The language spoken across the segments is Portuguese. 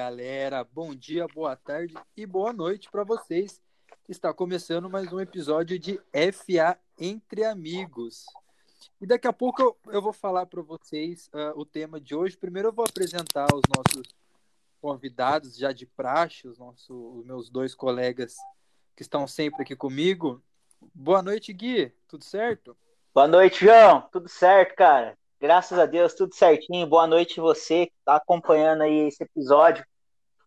galera, bom dia, boa tarde e boa noite para vocês. Está começando mais um episódio de FA Entre Amigos. E daqui a pouco eu, vou falar para vocês uh, o tema de hoje. Primeiro eu vou apresentar os nossos convidados já de praxe, os, nossos, os meus dois colegas que estão sempre aqui comigo. Boa noite, Gui. Tudo certo? Boa noite, João. Tudo certo, cara? Graças a Deus, tudo certinho. Boa noite você que está acompanhando aí esse episódio.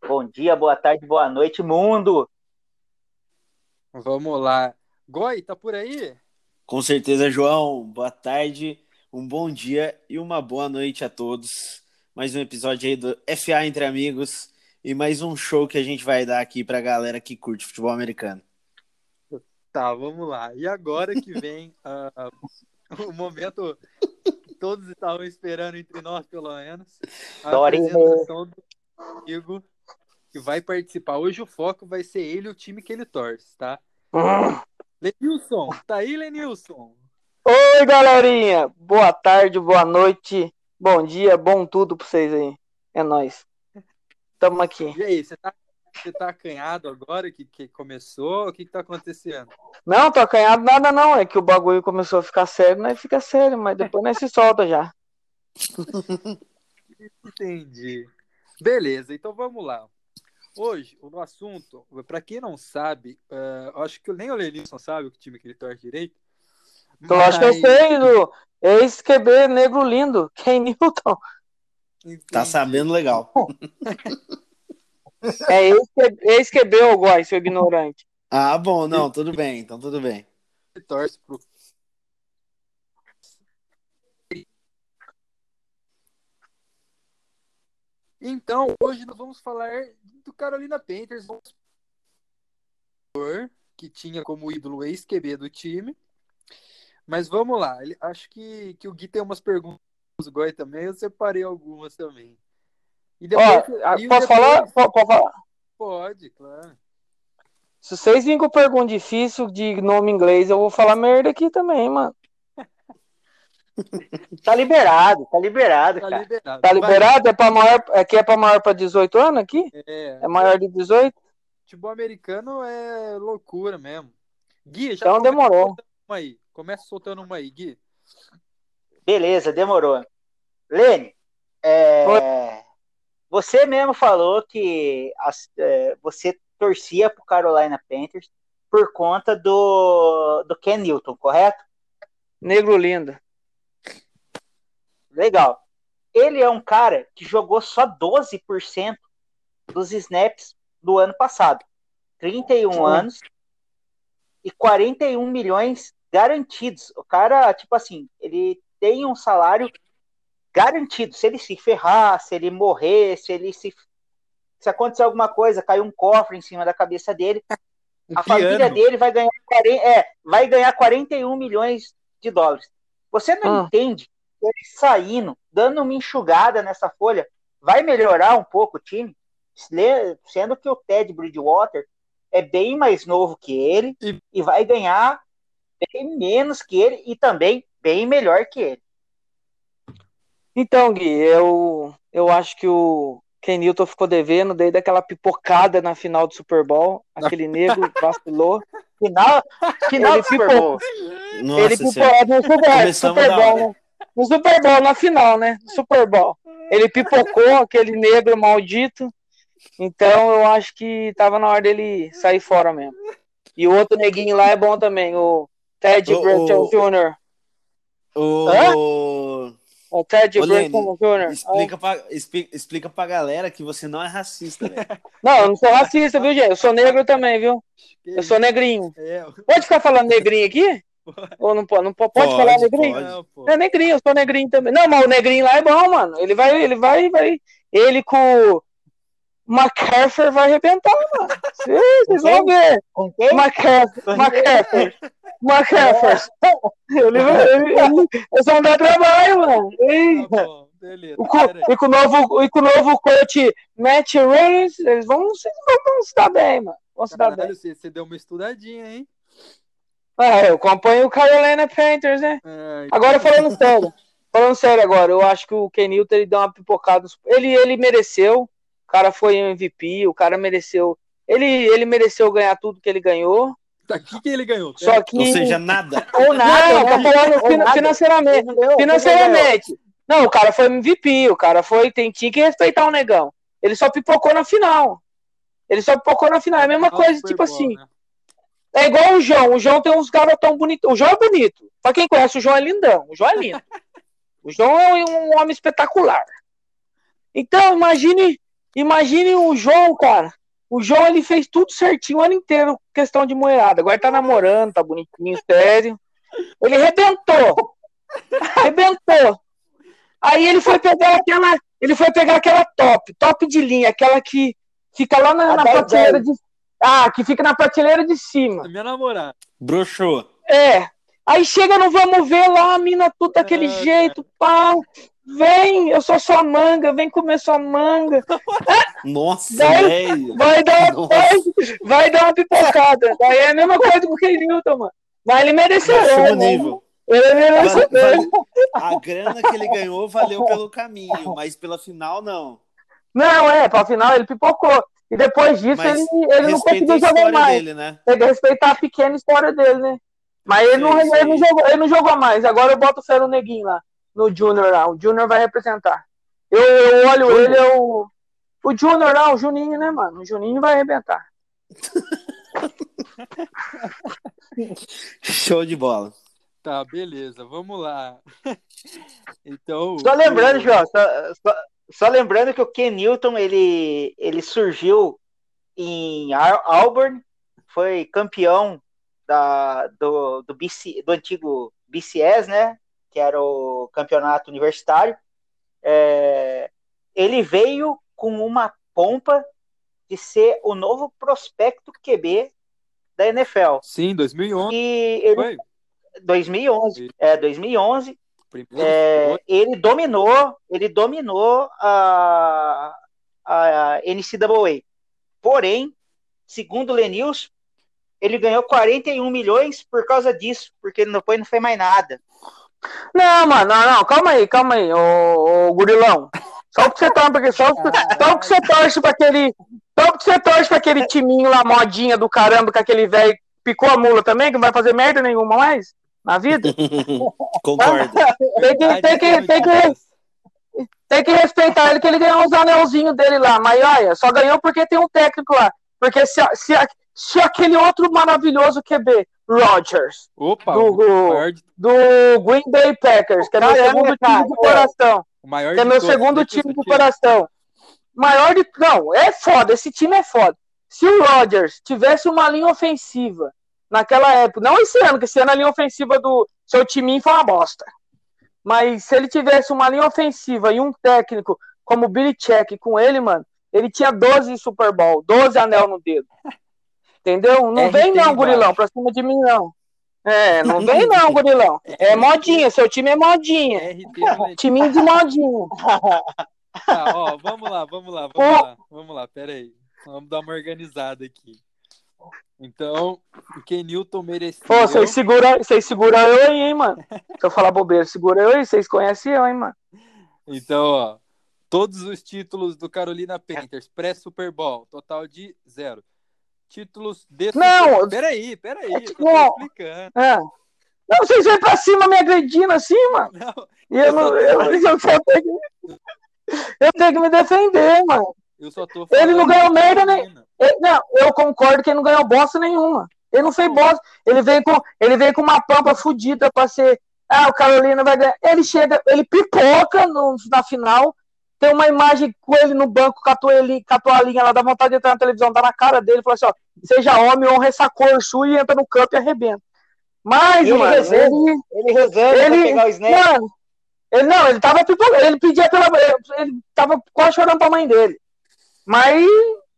Bom dia, boa tarde, boa noite, mundo. Vamos lá. Goi, tá por aí? Com certeza, João. Boa tarde, um bom dia e uma boa noite a todos. Mais um episódio aí do FA Entre Amigos e mais um show que a gente vai dar aqui pra galera que curte futebol americano. Tá, vamos lá. E agora que vem uh, o momento todos estavam esperando entre nós, pelo menos. A Dorinho. apresentação do amigo que vai participar. Hoje o foco vai ser ele e o time que ele torce, tá? Lenilson, tá aí, Lenilson? Oi, galerinha! Boa tarde, boa noite, bom dia, bom tudo pra vocês aí. É nóis. Tamo aqui. E aí, você tá, você tá acanhado agora que, que começou? O que, que tá acontecendo? Não, tô acanhado nada não, é que o bagulho começou a ficar sério, nós fica sério, mas depois nós se solta já. Entendi. Beleza, então vamos lá. Hoje, o assunto, para quem não sabe, uh, acho que nem o Lenilson sabe o time que ele torce direito. Eu acho que eu sei do ex-QB negro lindo, Ken Newton. Entendi. Tá sabendo legal. É ex-QB ou Góis, seu ignorante. Ah, bom, não, tudo bem, então tudo bem. Torce pro Então, hoje nós vamos falar do Carolina Panthers, que tinha como ídolo o ex-QB do time. Mas vamos lá, acho que, que o Gui tem umas perguntas do Goi também, eu separei algumas também. E Ó, a- e posso depois- falar? Falar? Pode, claro. Se vocês virem com pergunta difícil de nome inglês, eu vou falar merda aqui também, mano. Tá liberado, tá liberado, Tá cara. liberado. Tá Vai. liberado? É pra maior, aqui é pra maior pra 18 anos aqui? É, É maior de 18? futebol americano é loucura mesmo. Gui, já Então demorou. uma aí. Começa soltando uma aí, Gui. Beleza, demorou. Lene, é, você mesmo falou que as- é, você torcia pro Carolina Panthers por conta do, do Ken Newton, correto? Negro lindo. Legal. Ele é um cara que jogou só 12% dos snaps do ano passado. 31 Sim. anos e 41 milhões garantidos. O cara, tipo assim, ele tem um salário garantido. Se ele se ferrar, se ele morrer, se ele se se acontecer alguma coisa, cair um cofre em cima da cabeça dele, Um a família piano. dele vai ganhar, 40 é, vai ganhar 41 milhões de dólares. Você não Ah. entende que ele saindo, dando uma enxugada nessa folha, vai melhorar um pouco o time? Sendo que o Ted Bridgewater é bem mais novo que ele E- e vai ganhar bem menos que ele e também bem melhor que ele. Então, Gui, eu, eu acho que o Ken Newton ficou devendo desde aquela pipocada na final do Super Bowl. Aquele negro vacilou. Final, final Ele do Super Bowl. ele Nossa pipocou senhora. no Super, Bowl? No Super Bowl, na final, né? Super Bowl. Ele pipocou aquele negro maldito. Então eu acho que tava na hora dele sair fora mesmo. E o outro neguinho lá é bom também, o Ted o- Jr. O... O Ted Ô, Jr. Explica pra, expli- explica pra galera que você não é racista, velho. Não, eu não sou racista, viu, gente? Eu sou negro também, viu? Eu sou negrinho. É, Pode ficar falando negrinho aqui? Ou não pode? Não pode, pode falar negrinho? pode. É negrinho, eu sou negrinho também. Não, mas o negrinho lá é bom, mano. Ele vai, ele vai, vai. Ele com o McCaffrey vai arrebentar, mano. Vocês vão ver. Com quem? McCaffrey, McCaffrey, McCaffrey. Ele ele, ele, eles vão dar trabalho, mano. Tá bom, beleza. o e, com o novo, e com o novo coach Matt Reynolds, eles vão, se- vão se dar bem, mano. Vão se dar bem. Você, você deu uma estudadinha, hein? Ah, eu acompanho o Carolina Panthers, né? Ai, Agora falando sério, falando sério agora, eu acho que o Ken Newton ele deu uma pipocada. Ele, ele mereceu. cara foi MVP, o cara mereceu. Ele, ele mereceu ganhar tudo que ele ganhou. Daqui que ele ganhou. Só que. Ou seja, nada. Ou nada, não, tô né? falando nada. financeiramente. Ganhou, Financeiramente. Não, o cara foi MVP, o cara foi. Tem, tinha que respeitar o negão. Ele só pipocou na final. Ele só pipocou na final. É a mesma do coisa, tipo assim. né? É igual o João. O João tem uns garotão bonitos. O João é bonito. Pra quem conhece, o João é lindão. O João é lindo. O João é um homem espetacular. Então, imagine, imagine o João, cara. O João, ele fez tudo certinho o ano inteiro, questão de moerada. Agora tá namorando, tá bonitinho, sério. Ele rebentou. Rebentou. Aí ele foi pegar aquela, ele foi pegar aquela top, top de linha, aquela que fica lá na, na 10, prateleira de Ah, que fica na prateleira de cima. Minha namorada. Broxou. É. Aí chega no vamos ver lá, a mina tudo daquele Ah, jeito, pá. Vem, eu sou sua manga, vem comer sua manga. Nossa, Vai- velho. Vai dar, Nossa. vai, vai dar uma pipocada. Daí é a mesma coisa com o Kenilton, mano. Mas ele mereceu. O né? nível. Ele mereceu. Vale- vale- a grana que ele ganhou valeu pelo caminho, mas pela final não. Não, é, pra final ele pipocou. E depois disso Mas ele, ele não conseguiu jogar mais. dele, né? Tem que respeitar a pequena história dele, né? Mas ele, não, Sim, ele, não jogou, ele não jogou mais. Agora eu boto fé no neguinho lá, no Junior lá. O Junior vai representar. Eu, eu olho Júnior. ele, eu. O Junior lá, o Juninho, né, mano? O Juninho vai arrebentar. Show de bola. Tá, beleza, vamos lá. Então. Só lembrando, João, só, só- só lembrando que o Ken Newton ele, ele surgiu em Auburn, foi campeão da, do, do, BC, do antigo BCS, né? Que era o campeonato universitário. É, ele veio com uma pompa de ser o novo prospecto QB da NFL. Sim, 2011. E ele, Foi? 2011, é 2011, Primeiro é, ele dominou, ele dominou a, a NCAA. Porém, segundo o Lenils, ele ganhou 41 milhões por causa disso, porque ele depois não foi mais nada. Não, mano, não, não, calma aí, calma aí, ô, ô gurilão. Só porque você torce, porque só, só porque você torce pra aquele. Só porque você torce pra aquele timinho lá, modinha do caramba, com aquele velho picou a mula também, que não vai fazer merda nenhuma mais na vida. Concordo. Tem que, tem que, tem que, tem que respeitar ele, que ele ganhou os anelzinhos dele lá. Mas olha, só ganhou porque tem um técnico lá. Porque se, se, se aquele outro maravilhoso QB, Rodgers, Opa, do- maior do Green Bay Packers, que é meu segundo cara, time do coração. Que é meu segundo time do coração. Maior de. Não, é foda. Esse time é foda. Se o Rodgers tivesse uma linha ofensiva naquela época, não esse ano, que esse ano a linha ofensiva do seu time foi uma bosta. Mas se ele tivesse uma linha ofensiva e um técnico como o Billy Check com ele, mano, ele tinha 12 Super Bowl, 12 anel no dedo. Entendeu? Não RT vem não, gurilão, pra cima de mim não. É, não vem não, gurilão. É modinha, seu time é modinha. RT. Timinho de modinha. Tá, ó, vamos lá, vamos lá, vamos lá, vamos lá, pera aí. Vamos dar uma organizada aqui. Então, o Kenilton merecia. Pô, vocês seguram vocês segura eu aí, hein, mano. Se eu falar bobeira, segura eu aí, vocês conhecem eu, hein, mano. Então, ó, todos os títulos do Carolina Panthers pré-Super Bowl, total de zero. Títulos de Não. Peraí, peraí, eu tô não. explicando. É. Não, vocês vêm pra cima me agredindo assim, mano. Não, E eu, não, eu, eu só tenho que, eu tenho que me defender, mano. eu só tô Ele não ganhou da merda? Carolina. Ele- não, eu concordo que ele não ganhou bosta nenhuma. Ele não fez bosta. Ele veio com, ele veio com uma pampa fodida pra ser. Ah, o Carolina vai ganhar. Ele chega, ele pipoca no- na final. Tem uma imagem com ele no banco, com a toalhinha, com a toalhinha lá, dá vontade de entrar na televisão, tá na cara dele, fala assim: ó, seja homem, honra essa cor sua e entra no campo e arrebenta. Mas, Ele mano, reserva. ele, Ele rezando Ele- pra pegar o snap. Mano, ele não, ele tava ele pedia pela. Ele tava quase chorando pra mãe dele. Mas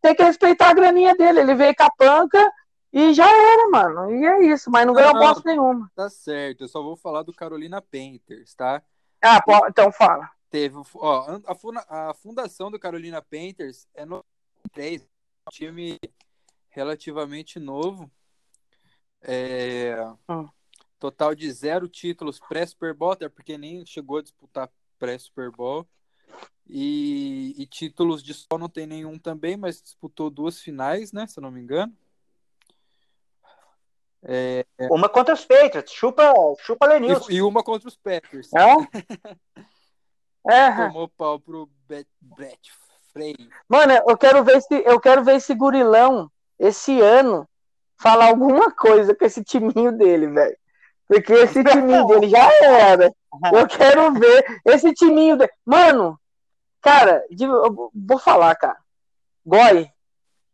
tem que respeitar a graninha dele. Ele veio com a panca e já era, mano. E é isso, mas não Não, ganhou não. bosta nenhuma. Tá certo, eu só vou falar do Carolina Panthers, tá? Ah, pô, então fala. Teve, ó, a, funda- a fundação do Carolina Panthers é no 3, um time relativamente novo. É, Hum. Total de zero títulos pré-Super Bowl, até porque nem chegou a disputar pré-Super Bowl. E, e títulos de só não tem nenhum também, mas disputou duas finais, né? Se eu não me engano. É, Uma contra os Patriots, chupa, chupa Lenilson. e, e uma contra os Packers. É? É. Tomou pau pro Bet- Brett Frey. Mano, eu quero ver se eu quero ver esse gurilão esse ano falar alguma coisa com esse timinho dele, velho. Porque esse timinho dele já era. Eu quero ver esse timinho dele. Mano, cara, de- vou falar, cara. Goi,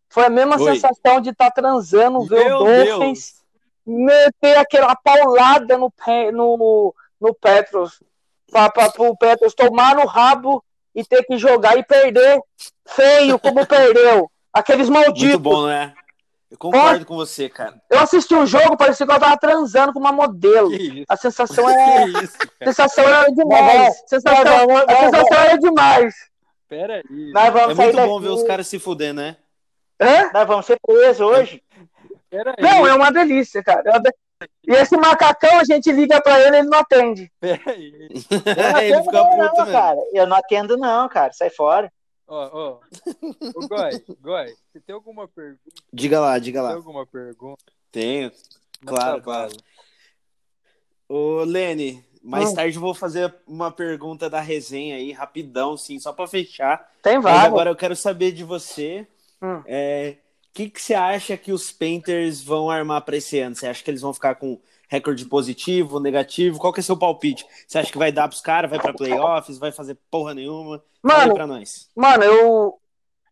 foi a mesma Oi. sensação de estar transando, ver Meu o Dolphins meter aquela paulada no, no, no Petros. Pra, pro Petros tomar no rabo e ter que jogar e perder feio como perdeu. Aqueles malditos. Muito bom, né? Eu concordo com você, cara. Eu assisti um jogo, parecia que eu tava transando com uma modelo. A sensação é. Que isso, A sensação era demais. Sensação, Não, não, a não, sensação era demais. Pera aí. Nós vamos É sair muito bom daqui, ver os caras se fuder, né? Hã? Nós vamos ser presos hoje. Pera aí. Não, é uma delícia, cara. É uma E esse macacão, a gente liga pra ele, ele não atende. Pera aí. Eu não Ele atendo fica não, puto mesmo. cara. Eu não atendo não, cara. Sai fora. Ó, ó. Ô, Goi, Goi, você tem alguma pergunta? Diga lá, diga Tem lá. alguma pergunta? Tenho. Claro, claro. Ô, Lene, mais Hum. tarde eu vou fazer uma pergunta da resenha aí, rapidão, sim, só pra fechar. Tem vaga. agora eu quero saber de você. Hum. é, O que, que você acha que os Painters vão armar pra esse ano? Você acha que eles vão ficar com recorde positivo, negativo? Qual que é seu palpite? Você acha que vai dar pros caras? Vai pra playoffs? Vai fazer porra nenhuma? Mano, pra nós. Mano, eu,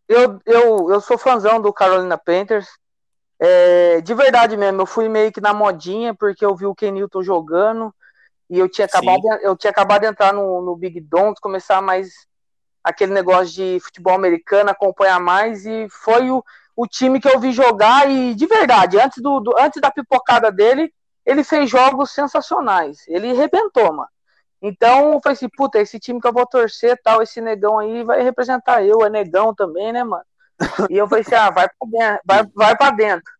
eu, eu, eu sou fãzão do Carolina Panthers. É, de verdade mesmo, eu fui meio que na modinha, porque eu vi o Ken Newton jogando e eu tinha acabado, de- eu tinha acabado de entrar no, no Big Dons, começar mais aquele negócio de futebol americano, acompanhar mais, e foi o, o time que eu vi jogar, e de verdade, antes, do, do- antes da pipocada dele, ele fez jogos sensacionais. Ele arrebentou, mano. Então, eu falei assim, puta, esse time que eu vou torcer, tal, esse negão aí vai representar eu, é negão também, né, mano? E eu falei assim, ah, vai pra dentro, vai, vai pra dentro.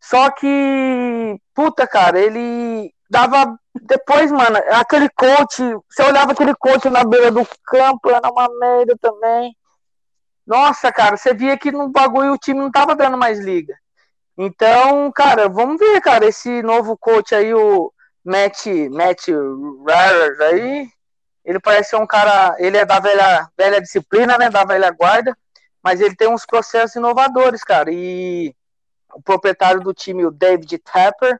Só que, puta, cara, ele dava. Depois, mano, aquele coach, você olhava aquele coach na beira do campo, era uma merda também. Nossa, cara, você via que no bagulho o time não tava dando mais liga. Então, cara, vamos ver, cara, esse novo coach aí, o Matt, Matt Rares aí, ele parece ser um cara, ele é da velha, velha disciplina, né, da velha guarda, mas ele tem uns processos inovadores, cara, e o proprietário do time, o David Tapper,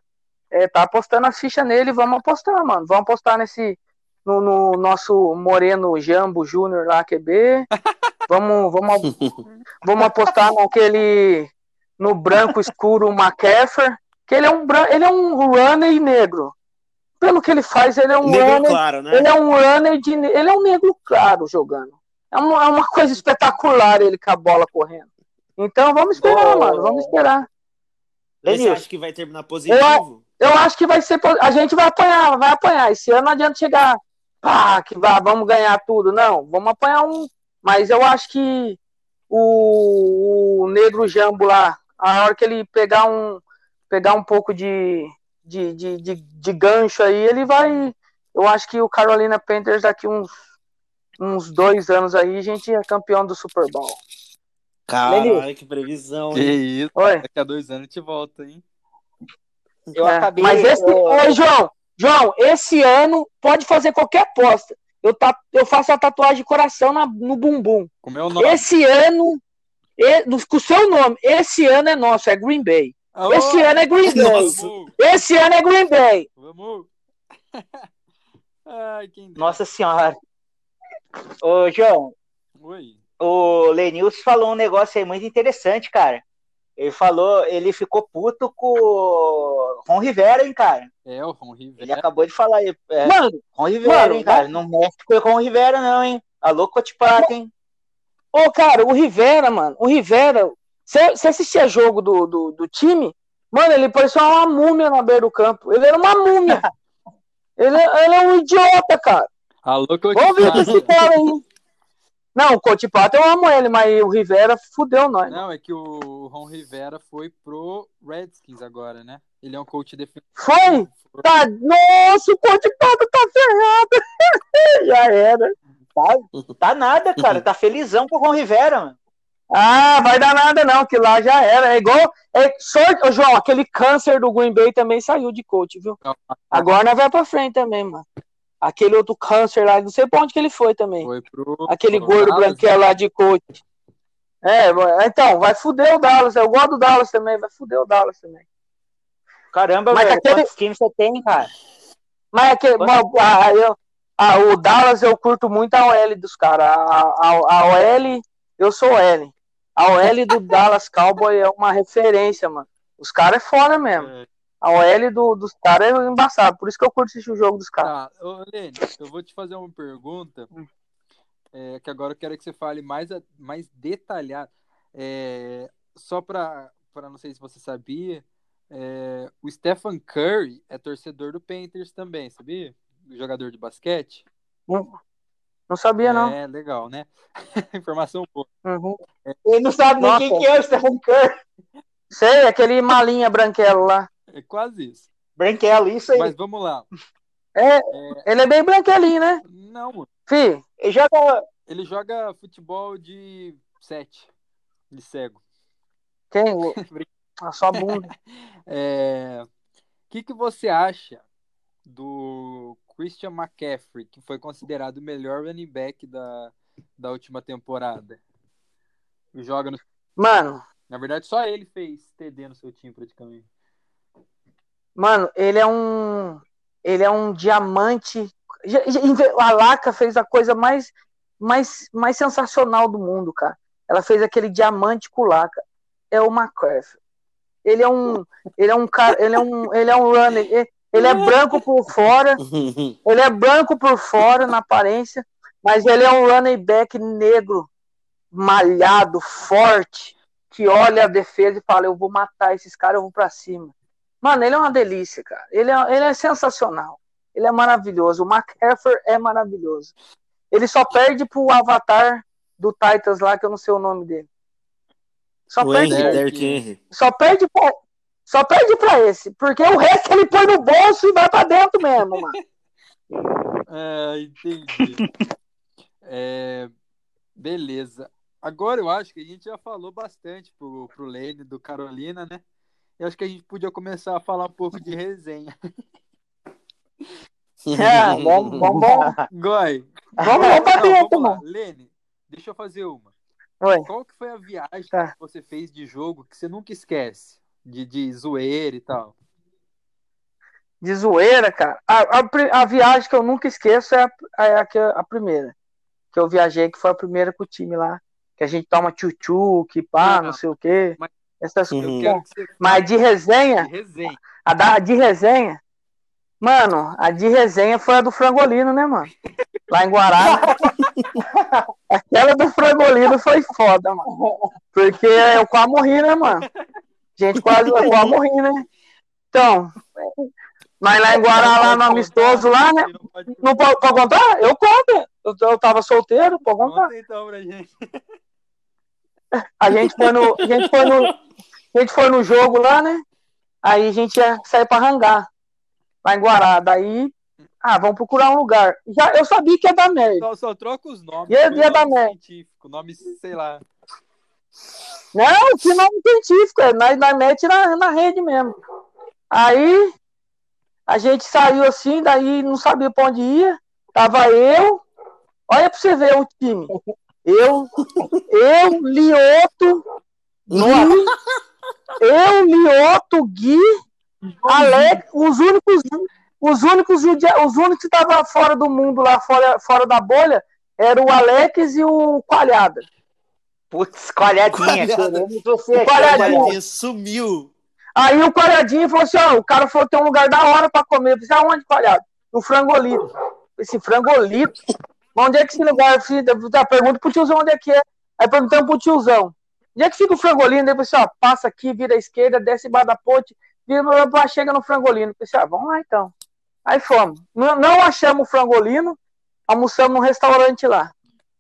é, tá apostando as fichas nele, vamos apostar, mano, vamos apostar nesse, no, no nosso Moreno Jambo Júnior lá, QB, vamos, vamos, vamos apostar naquele, no branco escuro McCaffrey, que ele é um, bran- ele é um runner negro, pelo que ele faz, ele é um Negro runner claro, né? ele é um runner de. Ele é um negro claro jogando. É uma, é uma coisa espetacular ele com a bola correndo. Então vamos esperar, Ô. mano. Vamos esperar. Você acha que vai terminar positivo? Eu acho que vai ser. A gente vai apanhar, vai apanhar. Esse ano não adianta chegar. Pá, que vá, vamos ganhar tudo. Não, vamos apanhar um. Mas eu acho que o, o negro jambo lá, a hora que ele pegar um. Pegar um pouco de, de, de, de, de gancho aí, ele vai. Eu acho que o Carolina Panthers daqui uns, uns dois anos aí, a gente é campeão do Super Bowl. Caralho, que previsão. Que hein? isso? Oi? Daqui a dois anos a gente volta, hein? eu É, acabei. Mas esse, eu- Ô, João, João, esse ano pode fazer qualquer aposta. Eu, ta- eu faço a tatuagem de coração na- no bumbum. Como é o nome? Esse ano, no- com o seu nome, esse ano é nosso, é Green Bay. Esse ano é Green Bay. Nossa. Vamos! Esse ano é Green Bay. Vamos! Ai. Nossa senhora. Ô, João, Oi. o Lenilson falou um negócio aí muito interessante, cara. Ele falou, ele ficou puto com o Ron Rivera, hein, cara. É, o Ron Ele Rivera. acabou de falar aí. É, Mano, Ron Rivera, mano, hein, cara. Não mexe com o Ron Rivera, não, hein. Alô, Cotipato, hein. Ô, cara, o Rivera, mano, o Rivera, você assistia jogo do, do, do time, mano, ele parecia uma múmia na beira do campo. Ele era uma múmia. ele, ele é um idiota, cara. Alô, Vamos ver esse Cotipato. cara aí. Não, o Coach Pato eu amo ele, mas o Rivera fudeu nós. Não, é que o Ron Rivera foi pro Redskins agora, né? Ele é um coach defensivo. Foi? Tá, nossa, o Coach Pato tá ferrado. Já era. Tá, tá nada, cara. Tá felizão com o Ron Rivera, mano. Ah, vai dar nada não, que lá já era. É igual. É sorte, João, aquele câncer do Green Bay também saiu de coach, viu? Agora nós vai pra frente também, mano. Aquele outro câncer lá, não sei pra onde que ele foi também. Foi pro. Aquele pro gordo Dallas, branquelo lá de coach. É, então, vai fuder o Dallas. Eu gosto do Dallas também, vai fuder o Dallas também. Caramba, Mas velho. aquele- Quantos times você tem, cara? Mas aquele, Quando- ah, eu- ah, o Dallas eu curto muito a OL dos caras. A, a, a OL, eu sou OL. A OL do Dallas Cowboy é uma referência, mano. Os caras é foda mesmo. É. A OL do, dos caras é embaçado. Por isso que eu curto assistir o jogo dos caras. Tá, ô, Lene, eu vou te fazer uma pergunta, é, que agora eu quero que você fale mais, mais detalhado. É, só para não sei se você sabia, é, o Stephen Curry é torcedor do Panthers também, sabia? Jogador de basquete. Não, não sabia, não. É, legal, né? Informação boa. Uhum. Ele não sabe nem quem que é o Stephen Curry. Sei, aquele malinha branquelo lá. É quase isso. Branquelo, isso aí. Mas vamos lá. É, ele é bem branquelinho, né? Não, mano. Fi, Ele joga. ele joga futebol de sete, de cego. quem? A sua bunda. É, O que, que você acha do Christian McCaffrey, que foi considerado o melhor running back da, da última temporada? Joga no... Mano, Na verdade, só ele fez TD no seu time, praticamente. Mano, ele é um. Ele é um diamante. A Laca fez a coisa mais, mais, mais sensacional do mundo, cara. Ela fez aquele diamante com Laca. É o McCaffrey. Ele é um. Ele é um cara. Ele é um. Ele é um runner. Ele, ele é branco por fora. Ele é branco por fora na aparência. Mas ele é um running back negro, malhado, forte, que olha a defesa e fala: Eu vou matar esses caras, eu vou pra cima. Mano, ele é uma delícia, cara. Ele é, ele é sensacional. Ele é maravilhoso. O McCaffrey é maravilhoso. Ele só perde pro avatar do Titans lá, que eu não sei o nome dele. Só perde, Henry, Derrick Derrick Henry. só perde pra, só perde pra esse. Porque o resto ele põe no bolso e vai pra dentro mesmo, mano. É, entendi. É, beleza. Agora eu acho que a gente já falou bastante pro, pro Lane do Carolina, né? Eu acho que a gente podia começar a falar um pouco de resenha. É, vamos, vamos, vamos, Goi. vamos, vamos pra dentro, mano. Lene, deixa eu fazer uma. Oi. Qual que foi a viagem Tá. que você fez de jogo que você nunca esquece? De, de zoeira e tal. De zoeira, cara. A, a, a viagem que eu nunca esqueço é a, é a, que- a primeira. Que eu viajei, que foi a primeira com o time lá. Que a gente toma tchutchu, que pá, Não, não sei o quê. mas- Essas Uhum. Coisas. você Mas de resenha, de resenha. a da de resenha, mano, a de resenha foi a do frangolino, né, mano? Lá em Guará. Aquela do frangolino foi foda, mano. Porque eu quase morri, né, mano? Gente, quase eu quase morri, né? Então, mas lá em Guará, lá no amistoso, lá, né? Não pode pode, contar? Eu conto. Eu, eu tava solteiro, pode contar. Conta então pra gente. A gente foi no, a gente foi no, a gente foi no jogo lá, né? Aí a gente ia sair pra rangar lá em Guará. Daí, ah, vamos procurar um lugar. Já, eu sabia que ia dar merda. Só, só troca os nomes. Ia- põe ia dar merda. científico, nome, sei lá. Não, que nome científico, é, nós, nós mete na, na rede mesmo. Aí a gente saiu assim, daí não sabia pra onde ia. Tava eu, olha pra você ver o time. Eu, eu, Lioto, Gui, eu, Lioto, Gui, Alex, os únicos, os únicos, os únicos que estavam fora do mundo lá, fora, fora da bolha, era o Alex e o Coalhada. Putz, coalhadinha. Coalhada. Você Coalhadinha. sumiu. Aí o Coalhadinho falou assim: ó, o cara falou que tem um lugar da hora pra comer. Eu disse, aonde, Coalhado? No frangolito. Esse frangolito? Mas onde é que esse lugar? Eu fiz- eu pergunto pro tiozão onde é que é. Aí perguntamos pro tiozão. Onde é que fica o frangolino? Daí eu falei assim, ó, passa aqui, vira à esquerda, desce embaixo da ponte, vira blá, chega no frangolino. Eu falei assim, ah, vamos lá então. Aí fomos. Não, não achamos o frangolino, almoçamos num restaurante lá.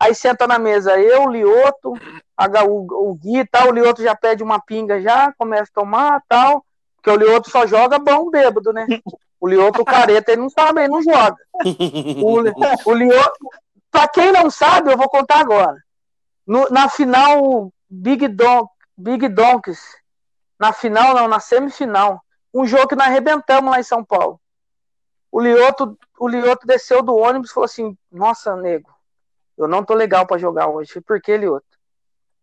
Aí senta na mesa eu, o Lioto, a- o, o Gui e tal, o Lioto já pede uma pinga já, começa a tomar tal, porque o Lioto só joga bom bêbado, né? O Lioto careta, ele não sabe, ele não joga. O, o, Lioto, pra quem não sabe, eu vou contar agora. No, na final, Big, Don, Big Donks, na final, não, na semifinal, um jogo que nós arrebentamos lá em São Paulo. O Lioto, o Lioto desceu do ônibus e falou assim: Nossa, nego, eu não tô legal para jogar hoje. Por que, Lioto?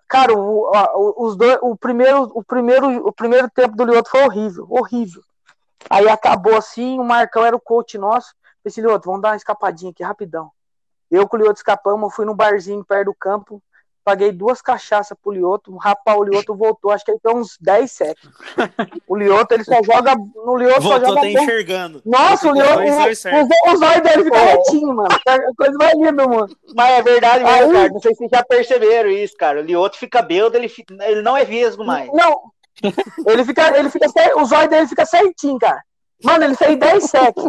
Cara, o, o, os dois, o, primeiro, o, primeiro, o primeiro tempo do Lioto foi horrível, horrível. Aí acabou assim, o Marcão era o coach nosso. Esse Lioto, vamos dar uma escapadinha aqui rapidão. Eu com o Lioto escapamos, fui num barzinho perto do campo, paguei duas cachaças pro Lioto, rapaz, o Lioto voltou, acho que ele tem uns 10 sets. O Lioto, ele só joga. No Lioto Voltou, só joga. tá enxergando. Nossa, o Lioto. Os olhos dele ficam retinhos, mano. É a coisa mais linda do mundo. Mas é verdade mesmo, Aí- cara. Não sei se vocês já perceberam isso, cara. O Lioto fica bêbado, ele, ele não é vesgo mais. Não. Ele fica, ele fica, os olhos dele ficam certinho, cara. Mano, ele fez 10 sets.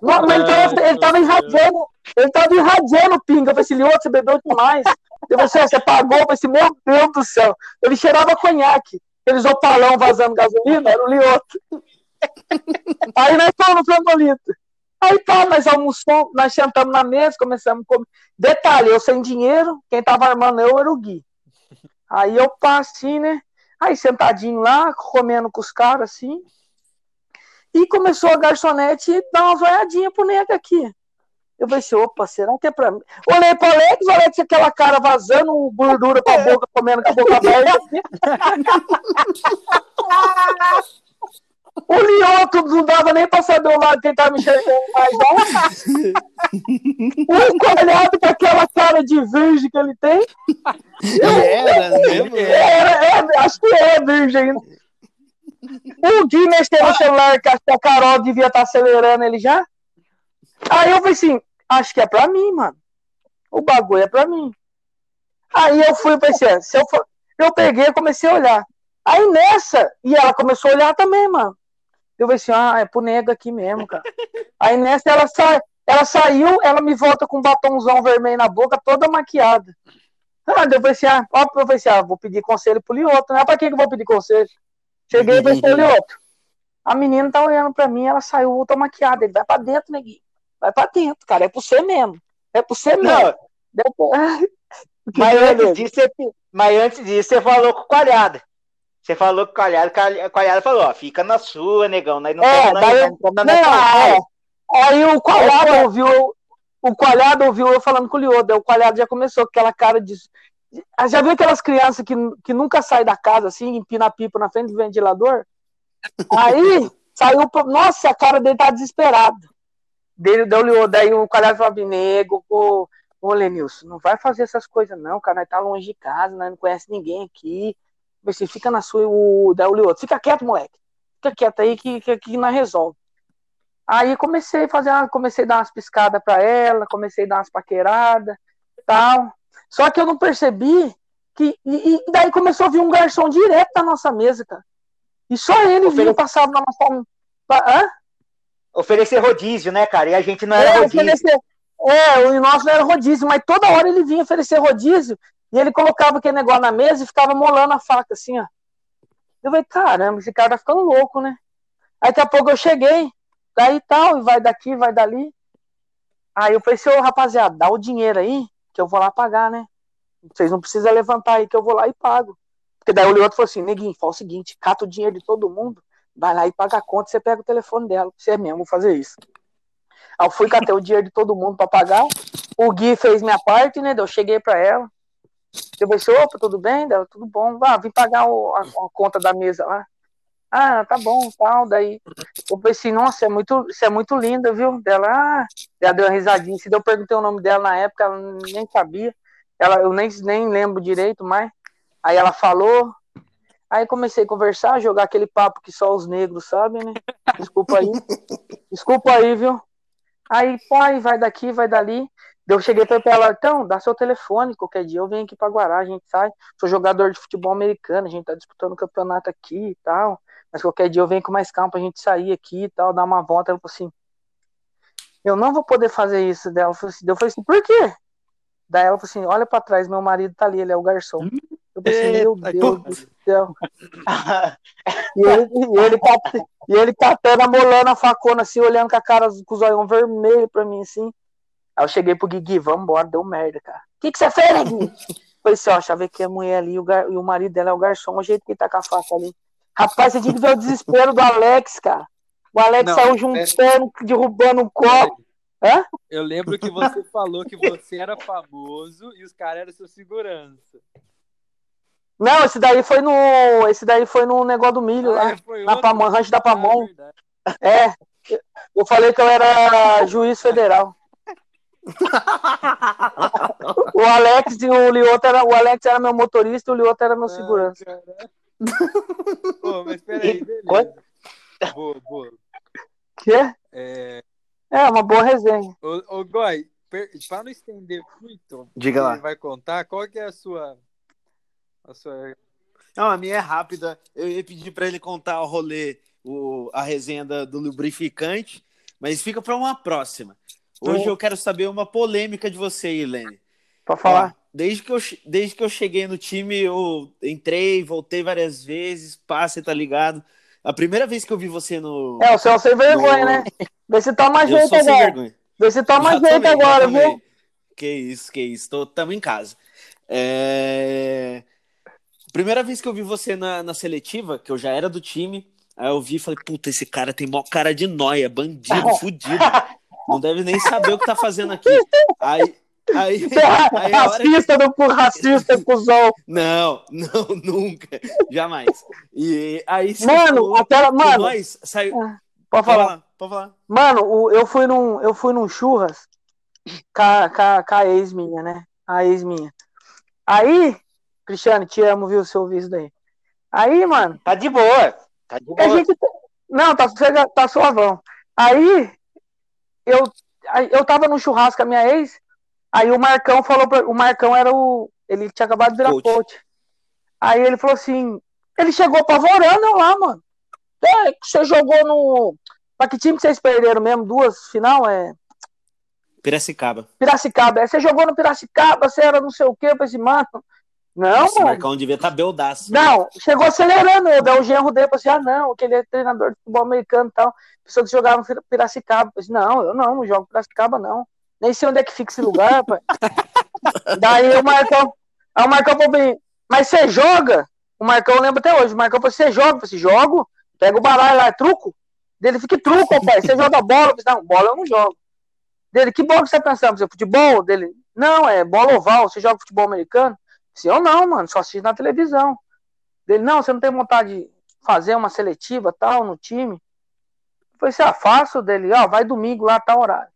Mas ele tava, ele tava irradiando, ele tava irradiando o pinga. Eu falei assim, Lioto, você bebeu demais. Eu falei assim, você pagou? Falei assim, meu Deus do céu. Ele cheirava conhaque. Aqueles opalão vazando gasolina, era o Lioto. Aí nós fomos no Frangolito. Aí tá, nós almoçamos, nós sentamos na mesa, começamos a comer. Detalhe, eu sem dinheiro, quem tava armando eu era o Gui. Aí eu passo assim, né? Aí sentadinho lá, comendo com os caras assim. E começou a garçonete dar uma zoiadinha pro nego aqui. Eu falei assim, opa, será que é pra mim? Olhei pro Alex, o Alex aquela cara vazando, gordura pra boca, comendo com a boca aberta. O Lioto não dava nem pra saber o lado que ele tava me enxergando mais, não. O colhado com aquela cara de virgem que ele tem. Era mesmo? Era, é, acho que é virgem ainda. O Gui mexeu no celular, que acho que a Carol devia estar acelerando ele já. Aí eu falei assim, acho que é pra mim, mano. O bagulho é pra mim. Aí eu fui e pensei, se eu, for... eu peguei e comecei a olhar. Aí nessa, e ela começou a olhar também, mano. Eu falei assim, ah, é pro nego aqui mesmo, cara. Aí nessa ela, sa... ela saiu, ela me volta com um batomzão vermelho na boca, toda maquiada. Ah, eu falei assim, ah, ó, eu falei assim, ah, vou pedir conselho pro Lioto, né? Pra que que eu vou pedir conselho? Cheguei e falei assim, Lioto, a menina tá olhando pra mim, ela saiu toda maquiada. Ele vai pra dentro, neguinho. Vai pra dentro, cara, é pro você mesmo. É pro você mesmo. Ah, mas antes, disso, você, mas antes disso, você falou com o Coalhada. Você falou com o Coalhada, o Coalhada falou, ó, fica na sua, negão. Nós não É, daí- não na Não, é. Aí o Coalhado ouviu, o Coalhado ouviu eu falando com o Lioto, daí o Coalhado já começou com aquela cara de. Ah, Já viu aquelas crianças que, que nunca saem da casa, assim, empina a pipa na frente do ventilador? Aí saiu. Nossa, a cara dele tá desesperado. Dele deu o daí o falou assim, nego, ô, Lenilson, não vai fazer essas coisas, não, cara. Nós tá longe de casa, nós não conhece ninguém aqui. Você fica na sua. O, daí o Lioto, fica quieto, moleque. Fica quieto aí que, que, que nós resolve. Aí comecei a fazer, uma- comecei a dar umas piscadas pra ela, comecei a dar umas paqueradas, tal. Só que eu não percebi que e, e daí começou a vir um garçom direto na nossa mesa, cara. E só ele vinha Oferece- passava na nossa Hã? Oferecer rodízio, né, cara? E a gente não É, era rodízio. oferecer- é, o nosso não era rodízio, mas toda hora ele vinha oferecer rodízio e ele colocava aquele negócio na mesa e ficava molando a faca assim, ó. Eu falei, caramba, esse cara tá ficando louco, né? Aí daqui a pouco eu cheguei, daí tal, e vai daqui, vai dali. Aí eu falei, seu rapaziada, dá o dinheiro aí, que eu vou lá pagar, né? Vocês não precisam levantar aí, que eu vou lá e pago. Porque daí o Leandro falou assim, neguinho, fala o seguinte, cata o dinheiro de todo mundo, vai lá e paga a conta, você pega o telefone dela. Você mesmo, vou fazer isso. Aí eu fui catei o dinheiro de todo mundo pra pagar. O Gui fez minha parte, né? Eu cheguei pra ela. Eu falei, opa, tudo bem? Dela, tudo bom. Ah, vim pagar o- a, a conta da mesa lá. Ah, tá bom, tal. Daí eu pensei, nossa, é muito, você é muito linda, viu? Dela, ah, ela deu uma risadinha. Se eu perguntei o nome dela na época, ela nem sabia. Ela, eu nem, nem lembro direito mais. Aí ela falou. Aí comecei a conversar, jogar aquele papo que só os negros sabem, né? Desculpa aí. Desculpa aí, viu? Aí, pai, vai daqui, vai dali. Eu cheguei pra ela, então, dá seu telefone, qualquer dia eu venho aqui pra Guará, a gente sai. Sou jogador de futebol americano, a gente tá disputando o campeonato aqui e tal. Mas qualquer dia eu venho com mais calma pra gente sair aqui e tal, dar uma volta. Ela falou assim: Eu não vou poder fazer isso. Daí ela falou assim, eu falei assim, por quê? Daí ela falou assim: Olha pra trás, meu marido tá ali, ele é o garçom. Eu falei assim, meu Deus do céu. E ele, e ele, cat- e ele catando, amolando a facona assim, olhando com a cara, com os olhos vermelhos pra mim assim. Aí eu cheguei pro Guigui, vambora, deu merda, cara. O que, que você fez, Guigui? Falei assim, ó, ver que a mulher ali e o, gar... e o marido dela é o garçom, o jeito que ele tá com a faca ali. Rapaz, você tinha que ver o desespero do Alex, cara. O Alex Não, saiu é- juntando, derrubando um copo. Hã? Eu lembro que você falou que você era famoso e os caras eram seu segurança. Não, esse daí foi no. Esse daí foi no negócio do milho lá. Ah, foi Na outro? Pamon, rancho da Ah, Pamon. É. Eu falei que eu era juiz federal. O Alex e o Lioto era. O Alex era meu motorista e o Lioto era meu segurança. Ah, caralho. Pô, mas peraí, beleza. Boa, boa. Quê? É, É, uma boa resenha. ô, ô Goi, pra não estender muito, Diga lá. ele vai contar qual que é a sua. A sua. Não, a minha é rápida. Eu ia pedir pra ele contar o rolê, o, a resenha do lubrificante, mas fica pra uma próxima. Hoje Hum. eu quero saber uma polêmica de você, Helene. Pra falar. Ó, desde, que eu, desde que eu cheguei no time, eu entrei, voltei várias vezes, você tá ligado? A primeira vez que eu vi você no. É, o seu sem vergonha, no- né? Vê se toma Eu jeito agora. vergonha. Vê se toma Já jeito já agora, viu? Que isso, que isso. Tô, tamo em casa. É... Primeira vez que eu vi você na, na seletiva, que eu já era do time, aí eu vi e falei, puta, esse cara tem mó cara de nóia, bandido, fudido. Não deve nem saber o que tá fazendo aqui. Aí. Aí, Você é aí a hora que- racista do por racista, cuzão. Não, não, nunca. Jamais. E aí Mano, falou aquela. com Mano, nós, saiu. pode Pode falar. falar, pode falar. Mano, eu fui num, eu fui num churras com a, com a- com a ex minha, né? A ex minha. Aí, Cristiano, te amo, viu, se eu ouvir isso daí. Aí, mano, Tá de boa. Tá de a boa. gente. Não, tá, tá suavão. Aí, eu, aí, eu tava no churrasco com a minha ex, aí o Marcão falou pra. O Marcão era o. Ele tinha acabado de virar Coach. coach. Aí ele falou assim. Ele chegou apavorando lá, mano. É, você jogou no. Pra que time que vocês perderam mesmo? Duas final? É. Piracicaba. Piracicaba. Aí você jogou no Piracicaba, você era não sei o quê, falei assim, mano. Não, Esse mano. Marcão devia estar tá beldaço. Não, chegou acelerando eu, daí o genro dele falou assim, ah, não, que ele é treinador de futebol americano e tal, pessoa que jogava no Piracicaba. Eu disse, não, eu não, não jogo Piracicaba, não. Nem sei onde é que fica esse lugar, pai. daí o Marcão, aí o Marcão falou bem, mas você joga? O Marcão eu lembro até hoje, o Marcão falou, você joga? Eu falei assim, jogo, pega o baralho lá, é truco. Dele, fica truco, pai, você joga bola? Eu falei, não, bola eu não jogo. Dele, que bola que você tá pensando? Você, futebol? Dele, não, é bola oval, você joga futebol americano? Se eu não, mano, só assisto na televisão. Dele, não, você não tem vontade de fazer uma seletiva tal no time? Eu falei assim, ah, dele, ó, vai domingo lá, tal horário.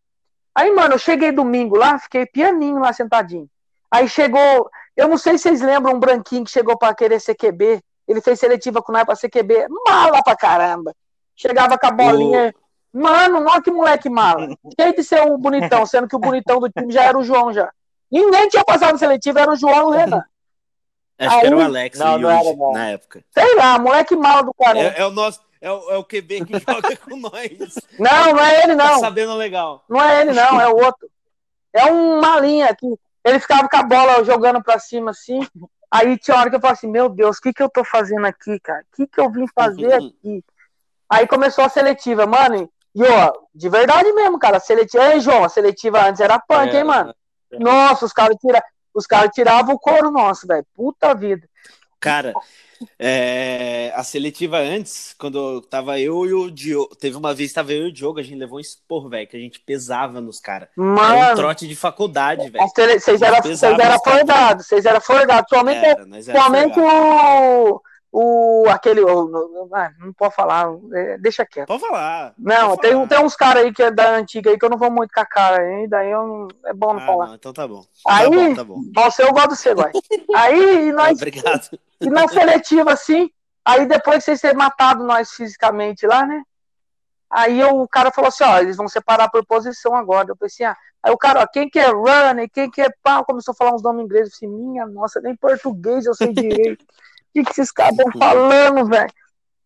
Aí, mano, eu cheguei domingo lá, fiquei pianinho lá sentadinho. Aí chegou, eu não sei se vocês lembram um branquinho que chegou pra querer ser QB. Ele fez seletiva com nós pra ser QB. Mala pra caramba. Chegava com a bolinha. Mano, não que moleque mala. Cheio de ser um bonitão, sendo que o bonitão do time já era o João já. Ninguém tinha passado seletiva, era o João e o Renan. Acho que era o Aí- Alex Não, não o era, não. na época. Sei lá, moleque mala do caramba. É, é o nosso, é o, é o QB que joga com nós. Não, não é ele, Tá não. sabendo legal. Não é ele, não, é o outro. É um malinha que ele ficava com a bola jogando pra cima assim. Aí tinha hora que eu falava assim: Meu Deus, o que, que eu tô fazendo aqui, cara? O que, que eu vim fazer aqui? Aí começou a seletiva, mano. E ó, de verdade mesmo, cara. a Seletiva. Ei, João, a seletiva antes era punk, hein, mano? Nossa, os caras tira... os cara tiravam o couro nosso, velho. Puta vida. Cara, é, a seletiva antes, quando tava eu e o Diogo, teve uma vez tava eu e o Diogo, a gente levou um esporro, velho, que a gente pesava nos caras. Era um trote de faculdade, velho. vocês eram era os caras. forgados, vocês eram forgados. Somente Era, Somente o, o. aquele. O, o- ah, não pode falar, é, deixa quieto. Pode falar. Não, pode tem, falar. tem uns caras aí que é da antiga aí que eu não vou muito com a cara aí, daí eu não, é bom não Ah, falar. não, então tá bom. Aí- Tá bom, tá bom. Nossa, eu gosto do você, vai. Aí e nós, Obrigado. e na seletiva assim, aí depois de vocês terem matado nós fisicamente lá, né? Aí eu- o cara falou assim, ó, eles vão separar por posição agora. Eu pensei, ah, aí o cara, ó, quem que é runner, quem que é pau, começou a falar uns nomes ingleses. Eu falei, minha nossa, nem português eu sei direito. O que, que esses caras estão falando, velho?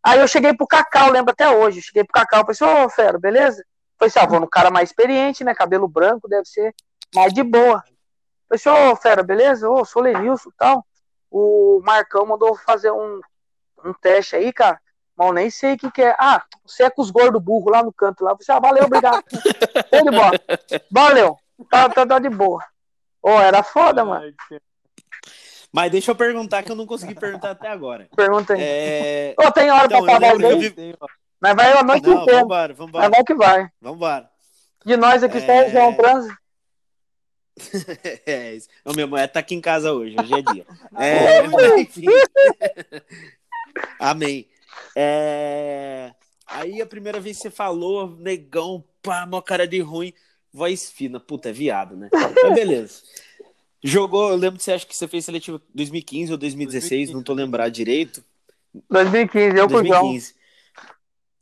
Aí eu cheguei pro Cacau, lembro até hoje. Cheguei pro Cacau, falei assim, ô, fera, beleza? Falei assim, ah, vou no cara mais experiente, né? Cabelo branco, deve ser mais de boa. Falei assim, ô, fera, beleza? Ô, sou Lenilson e tal. O Marcão mandou fazer um, um teste aí, cara. Mas eu nem sei o que, que é. Ah, você é com os gordos burros lá no canto lá. Eu falei assim, ah, valeu, obrigado. Show de bola. Valeu. tá, tá, tá de boa. Ô, era foda, mano. Mas deixa eu perguntar que eu não consegui perguntar até agora. Pergunta aí. É... Ô, tem hora Então, pra eu aí? vi... Mas vai a noite Não, inteira. vambora, Mas vambora. vai que vai. Vambora. De nós aqui, É. João Transe. É isso. Ô, minha mulher tá aqui em casa hoje, hoje é dia. É, mas. Amém. É, Aí a primeira vez que você falou, negão, pá, mó cara de ruim, voz fina. Puta, é viado, né? Mas beleza. Jogou, eu lembro que você acha que você fez seletivo 2015 ou 2016, não tô lembrado direito. 2015, eu com o João. 2015.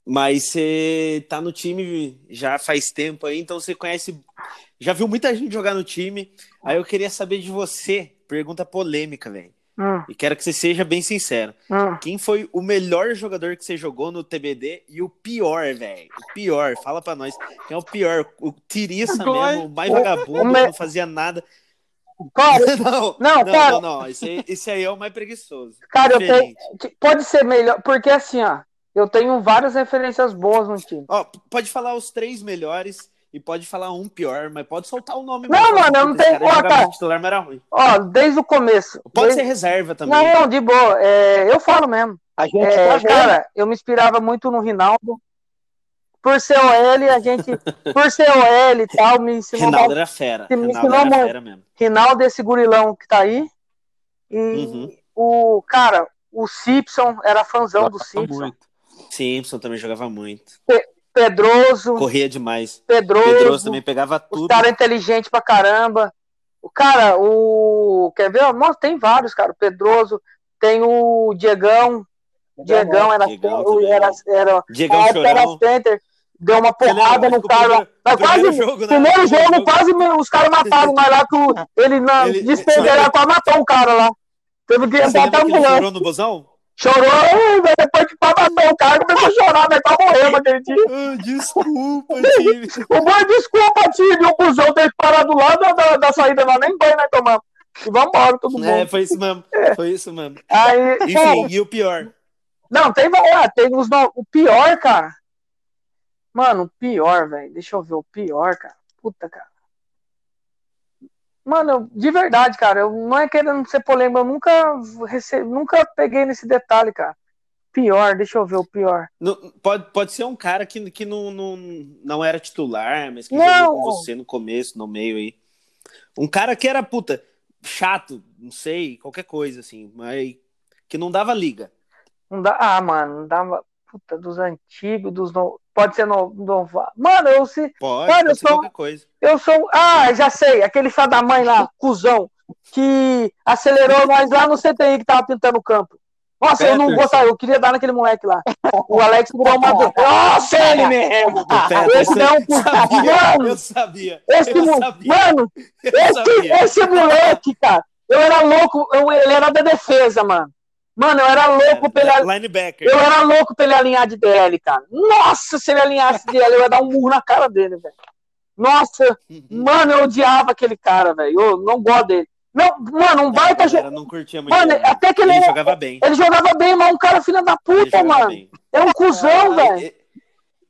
Mas você tá no time já faz tempo aí, então você conhece. Já viu muita gente jogar no time. Aí eu queria saber de você, pergunta polêmica, velho. Hum, E quero que você seja bem sincero. hum. Quem foi o melhor jogador que você jogou no TBD e o pior, velho? O pior, fala pra nós. Quem é o pior? O Tiriça mesmo, o mais vagabundo, o me- não fazia nada. Cara, Não, Não, não, cara. não, não. Esse, aí- esse aí é o mais preguiçoso. cara, eu tenho. Pode ser melhor, porque assim, ó, eu tenho várias referências boas no time. Ó, pode falar os três melhores e pode falar um pior, mas pode soltar o nome. Não, mano, eu não tenho- ó, cara. titular, mas era ruim. Ó, desde o começo. Pode desde... ser reserva também. Não, de boa. É, eu falo mesmo. A gente É, tá cara, eu me inspirava muito no Rinaldo. Por ser OL, a gente. Por ser OL e tal, me ensinou. Rinaldo mal- era fera. me Rinaldo ensinou era fera mesmo. Rinaldo, esse gurilão que tá aí. E Uhum. o. Cara, o Simpson era fãzão do Simpson. muito. Simpson também jogava muito. Pedroso. Corria demais. Pedroso. Pedroso também pegava tudo. caras inteligentes pra caramba. O cara, o. Quer ver? Nossa, tem vários, cara. O Pedroso, tem o Diegão. Diegão era. Diegão o- era, era, Diegão era Chorão. center. Deu uma porrada no cara. Mas o primeiro quase. jogo, né? Primeiro jogo, jogo. quase os caras mataram nós lá que ele não Ele- despendeu, você- quase matou o cara lá. Teve que que ele ambulância. chorou no busão? Chorou, depois que quase matou o cara, começou a chorar, mas tá morrendo aquele dia. Ah, desculpa, time. O boy, desculpa, time, o busão teve que parar do lado da, da, da saída, nós nem banho, né, tomamos. E vambora, todo mundo. É, foi isso mesmo. Foi isso mesmo. Aí, Enfim, cara, e o pior? não, tem, ah, tem os, o pior, cara. Mano, o pior, velho, deixa eu ver, o pior, cara. Puta, cara. Mano, de verdade, cara, eu não é querendo ser polêmico, eu nunca recebi, nunca peguei nesse detalhe, cara. Pior, deixa eu ver o pior. Não, pode, pode ser um cara que, que não, não, não era titular, mas que Não. jogou com você no começo, no meio aí. Um cara que era, puta, chato, não sei, qualquer coisa, assim, mas que não dava liga. Não dá, ah, mano, não dava. Puta, dos antigos, dos pode ser no, no Mano, eu se Pode, ser eu sou- coisa. eu sou, ah, já sei, aquele filho da mãe lá, cuzão, que acelerou nós lá no CTI que tava pintando o campo. Nossa, eu não Peterson. gostava, eu queria dar naquele moleque lá. O Alex virou uma. Nossa, ele mesmo! Esse não, sabia, mano, eu sabia. esse eu mo- sabia, mano, eu esse, sabia. esse moleque, cara, eu era louco, eu, ele era da defesa, mano. Mano, eu era louco É, Linebacker. Eu era louco pra ele alinhar de DL, cara. Nossa, se ele alinhasse de DL, eu ia dar um murro na cara dele, velho. Nossa, Uhum. mano, eu odiava aquele cara, velho. Eu não gosto dele. Não, mano, um A baita jogador. não curtia muito. Mano, até que ele, ele jogava bem. ele jogava bem, mas um cara filha da puta, mano. bem. É um cuzão, velho.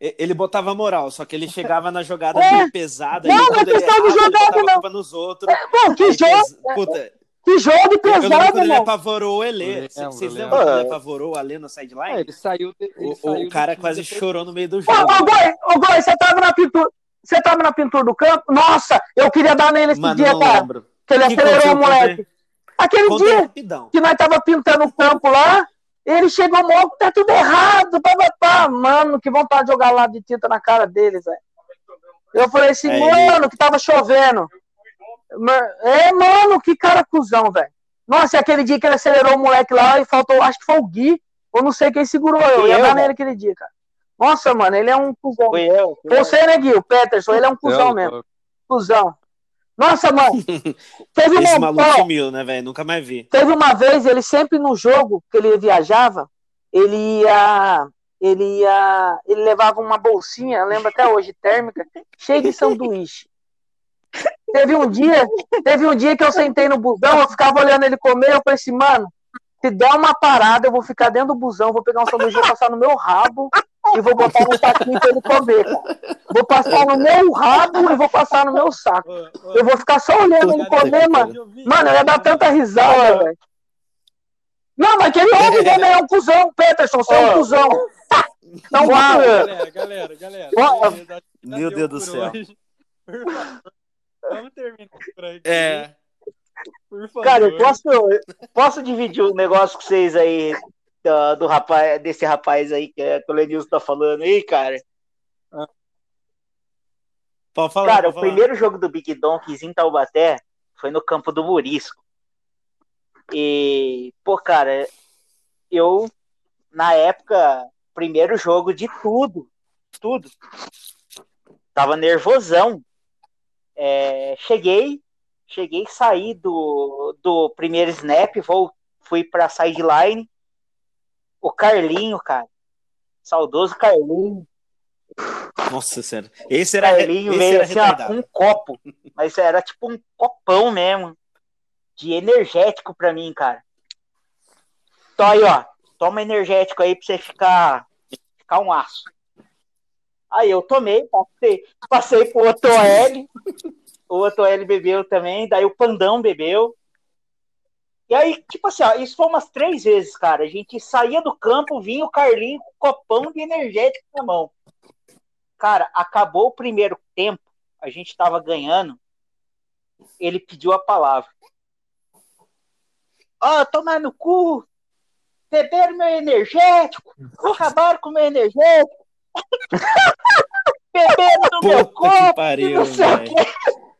Ele, botava moral, só que ele chegava na jogada É. meio pesada. Não, não é ele questão de jogada, não. nos outros. Pô, que Aí jogo, pes- Puta, que jogo pesado, quando ele apavorou o. Eu Vocês lembram quando ele apavorou o Alê no sideline? ele saiu. de- ele O, saiu o cara quase chorou no meio do jogo. ô, Goi, ô, Goi, você tava na pintura. Você tava na pintura do campo? Nossa, eu queria dar nele esse Mano, dia, cara. lembro. Que ele Que acelerou o moleque. Aquele Conta dia, rapidão. que nós tava pintando o campo lá, ele chegou mal, tá tudo errado, pá, pá, pá. mano, que vontade de jogar lá de tinta na cara deles, velho. Eu falei assim, É, ele- mano, que tava chovendo. É, mano, que cara cuzão, velho. Nossa, e aquele dia que ele acelerou o moleque lá e faltou, acho que foi o Gui, ou não sei quem segurou eu, Fui ia eu, dar nele aquele dia, cara. Nossa, mano, ele é um cuzão. Fui eu. fui eu. Você, né, Gui? O Peterson, ele é um cuzão Eu- mesmo, cuzão. Nossa, mano, teve Esse uma... maluco sumiu, né, velho? Nunca mais vi. Teve uma vez, ele sempre no jogo que ele viajava, ele ia. Ele ia. Ele levava uma bolsinha, eu lembro até hoje, térmica, cheia de sanduíche. Teve um dia, teve um dia que eu sentei no busão, eu ficava olhando ele comer, eu falei assim, mano, se der uma parada, eu vou ficar dentro do busão, vou pegar um sanduíche e vou passar no meu rabo e vou botar no saquinho pra ele comer, cara. Vou passar no meu rabo e vou passar no meu saco. Eu vou ficar só olhando ele comer, mano. Mano, eu ia dar tanta risada, velho. Não, mas aquele homem dele é um cuzão, Peterson, você é um cuzão. Não Uau. vai. Galera, galera, galera. Meu deu Deus do céu. Vamos terminar por aqui. É. Por favor. Cara, eu posso, posso dividir um negócio com vocês aí do, do rapaz, desse rapaz aí que, é, que o Lenilson tá falando aí, cara? Pode falar. Cara, o pode falar. primeiro jogo do Big Donkeys em Taubaté foi no campo do Murisco. E, pô, cara, eu, na época, primeiro jogo de tudo, tudo. Tava nervosão. É, cheguei, cheguei, saí do, do primeiro snap, vou, fui pra sideline. O Carlinho, cara, saudoso Carlinho, Nossa senhora. Esse era, Carlinho esse veio era assim, ó, um copo. Mas era tipo um copão mesmo. De energético pra mim, cara. Então aí, ó. Toma energético aí pra você ficar, ficar um aço. Aí eu tomei, passei, passei pro outro OL. O outro OL bebeu também. Daí o Pandão bebeu. E aí, tipo assim, ó, isso foi umas três vezes, cara. A gente saía do campo, vinha o Carlinho com copão de energético na mão. Cara, acabou o primeiro tempo, a gente tava ganhando. Ele pediu a palavra. Ó, tomar no cu. Beberam meu energético. Acabaram com meu energético. Beberam do meu Puta e pariu, não sei o velho. quê.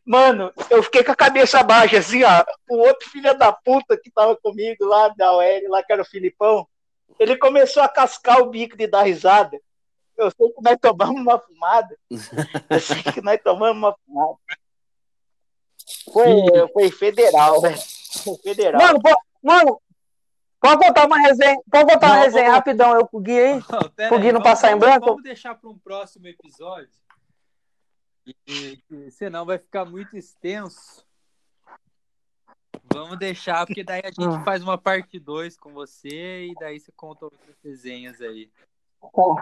Mano, eu fiquei com a cabeça baixa, assim, ó. O outro filho da puta que tava comigo lá da OL, lá que era o Filipão, ele começou a cascar o bico de dar risada. Eu sei que nós tomamos uma fumada. Eu sei que nós tomamos uma fumada. Foi, foi federal, velho. Foi federal. Mano, mano, pode contar uma resenha, pode uma Não, resenha vamos- rapidão, eu com o Gui aí? Pera Pro Gui aí, não vamos- passar em branco? Vamos deixar para um próximo episódio. E, e- senão vai ficar muito extenso. Vamos deixar, porque daí a gente Hum. faz uma parte 2 com você e daí você conta outras resenhas aí. Pô,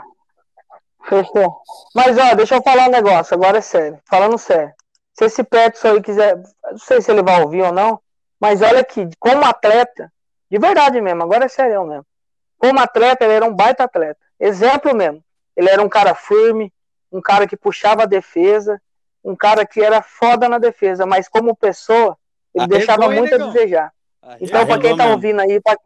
Fechou. Mas, ó, deixa eu falar um negócio, agora é sério. Falando sério. Se esse Peterson aí quiser, não sei se ele vai ouvir ou não, mas olha aqui, como atleta, de verdade mesmo, agora é sério mesmo. Como atleta, ele era um baita atleta. Exemplo mesmo. Ele era um cara firme, um cara que puxava a defesa, um cara que era foda na defesa, mas como pessoa, ele Arregou, deixava muito a negão? desejar. Então, pra Arregou quem tá mesmo. ouvindo aí, pra-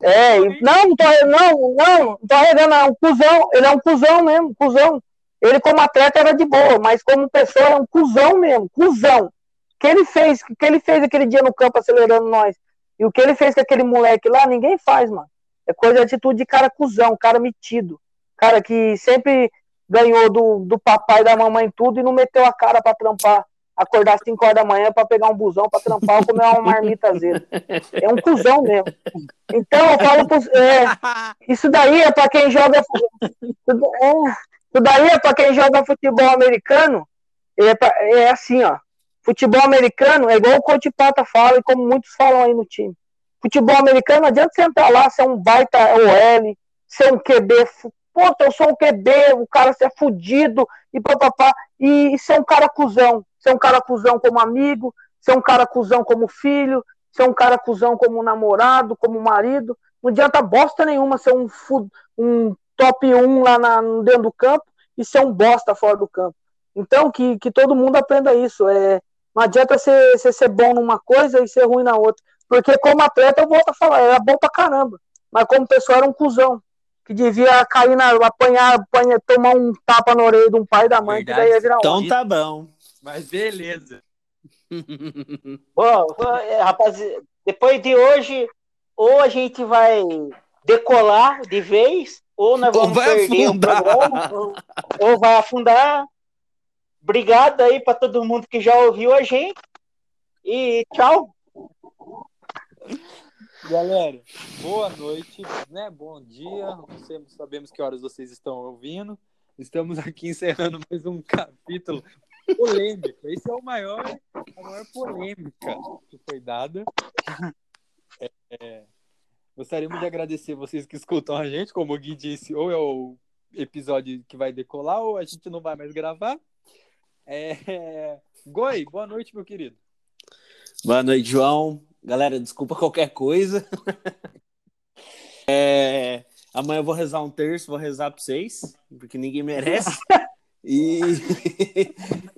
é, não, não tô, não, não, não tô arregando, é um cuzão, ele é um cuzão mesmo, cuzão. Ele como atleta era de boa, mas como pessoa é um cuzão mesmo, cuzão. O que ele fez, o que ele fez aquele dia no campo acelerando nós, e o que ele fez com aquele moleque lá, ninguém faz, mano. É coisa de atitude de cara cuzão, cara metido. Cara que sempre ganhou do, do papai e da mamãe tudo e não meteu a cara pra trampar. Acordar às 5 horas da manhã pra pegar um busão pra trampar ou comer uma marmita azeda. É um cuzão mesmo. Então eu falo pros, é, isso daí é pra quem joga. Isso é, isso daí é pra quem joga futebol americano. É, pra- é assim, ó. Futebol americano é igual o Coach Pata fala e como muitos falam aí no time. Futebol americano, não adianta você entrar lá, ser um baita OL, ser um QB. fu- Pô, eu sou um QB, o cara ser fudido e papapá. E, e ser um cara cuzão. Ser um cara cuzão como amigo, ser um cara cuzão como filho, ser um cara cuzão como namorado, como marido. Não adianta bosta nenhuma ser um, um top 1 lá na, dentro do campo e ser um bosta fora do campo. Então, que, que todo mundo aprenda isso. É, não adianta você, você ser bom numa coisa e ser ruim na outra. Porque como atleta, eu volto a falar, era bom pra caramba. Mas como pessoa, era um cuzão. Que devia cair na. apanhar, apanhar tomar um tapa na orelha de um pai e da mãe, que daí ia virar um. Então tá bom. Mas beleza. Bom, é, rapaz, depois de hoje, ou a gente vai decolar de vez, ou nós Ou vamos vai perder afundar. o programa, ou, ou vai afundar. Obrigado aí para todo mundo que já ouviu a gente. E tchau. Galera, boa noite, né? Bom dia. Não sabemos que horas vocês estão ouvindo. Estamos aqui encerrando mais um capítulo polêmico. Esse é o maior, a maior polêmica que foi dada. É, é, gostaríamos de agradecer vocês que escutam a gente, como o Gui disse, ou é o episódio que vai decolar ou a gente não vai mais gravar. É... Goi, boa noite, meu querido. Boa noite, João. Galera, desculpa qualquer coisa. É, amanhã eu vou rezar um terço, vou rezar pra vocês, porque ninguém merece. E,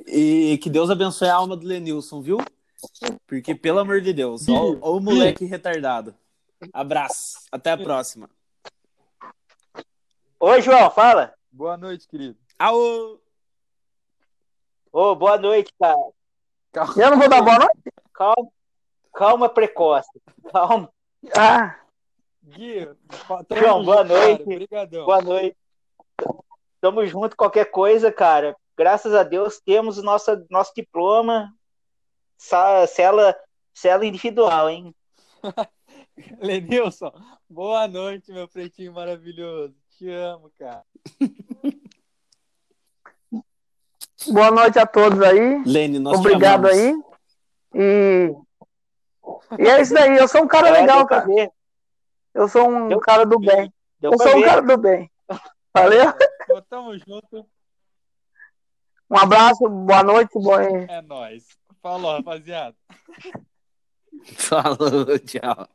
e que Deus abençoe a alma do Lenilson, viu? Porque, pelo amor de Deus, ó, ó o moleque retardado. Abraço, até a próxima. Oi, João, fala. Boa noite, querido. Aô! Ô, boa noite, cara. Calma, Eu não vou dar boa noite? Calma, calma precoce. Calma. Ah, Gui. João, boa noite. Obrigadão. Boa noite. Tamo junto, qualquer coisa, cara. Graças a Deus temos o nosso, nosso diploma. Cela, cela individual, hein? Lenilson, boa noite, meu pretinho maravilhoso. Te amo, cara. boa noite a todos aí. Lene, nós Obrigado aí. E... e é isso daí. Eu sou um cara É, legal, cara. ver. Eu sou um Deu- cara do bem. Eu sou um ver. cara do bem. Valeu? Pô, Tamo junto. Um abraço, boa noite, boa... É nóis. Falou, rapaziada. Falou, tchau.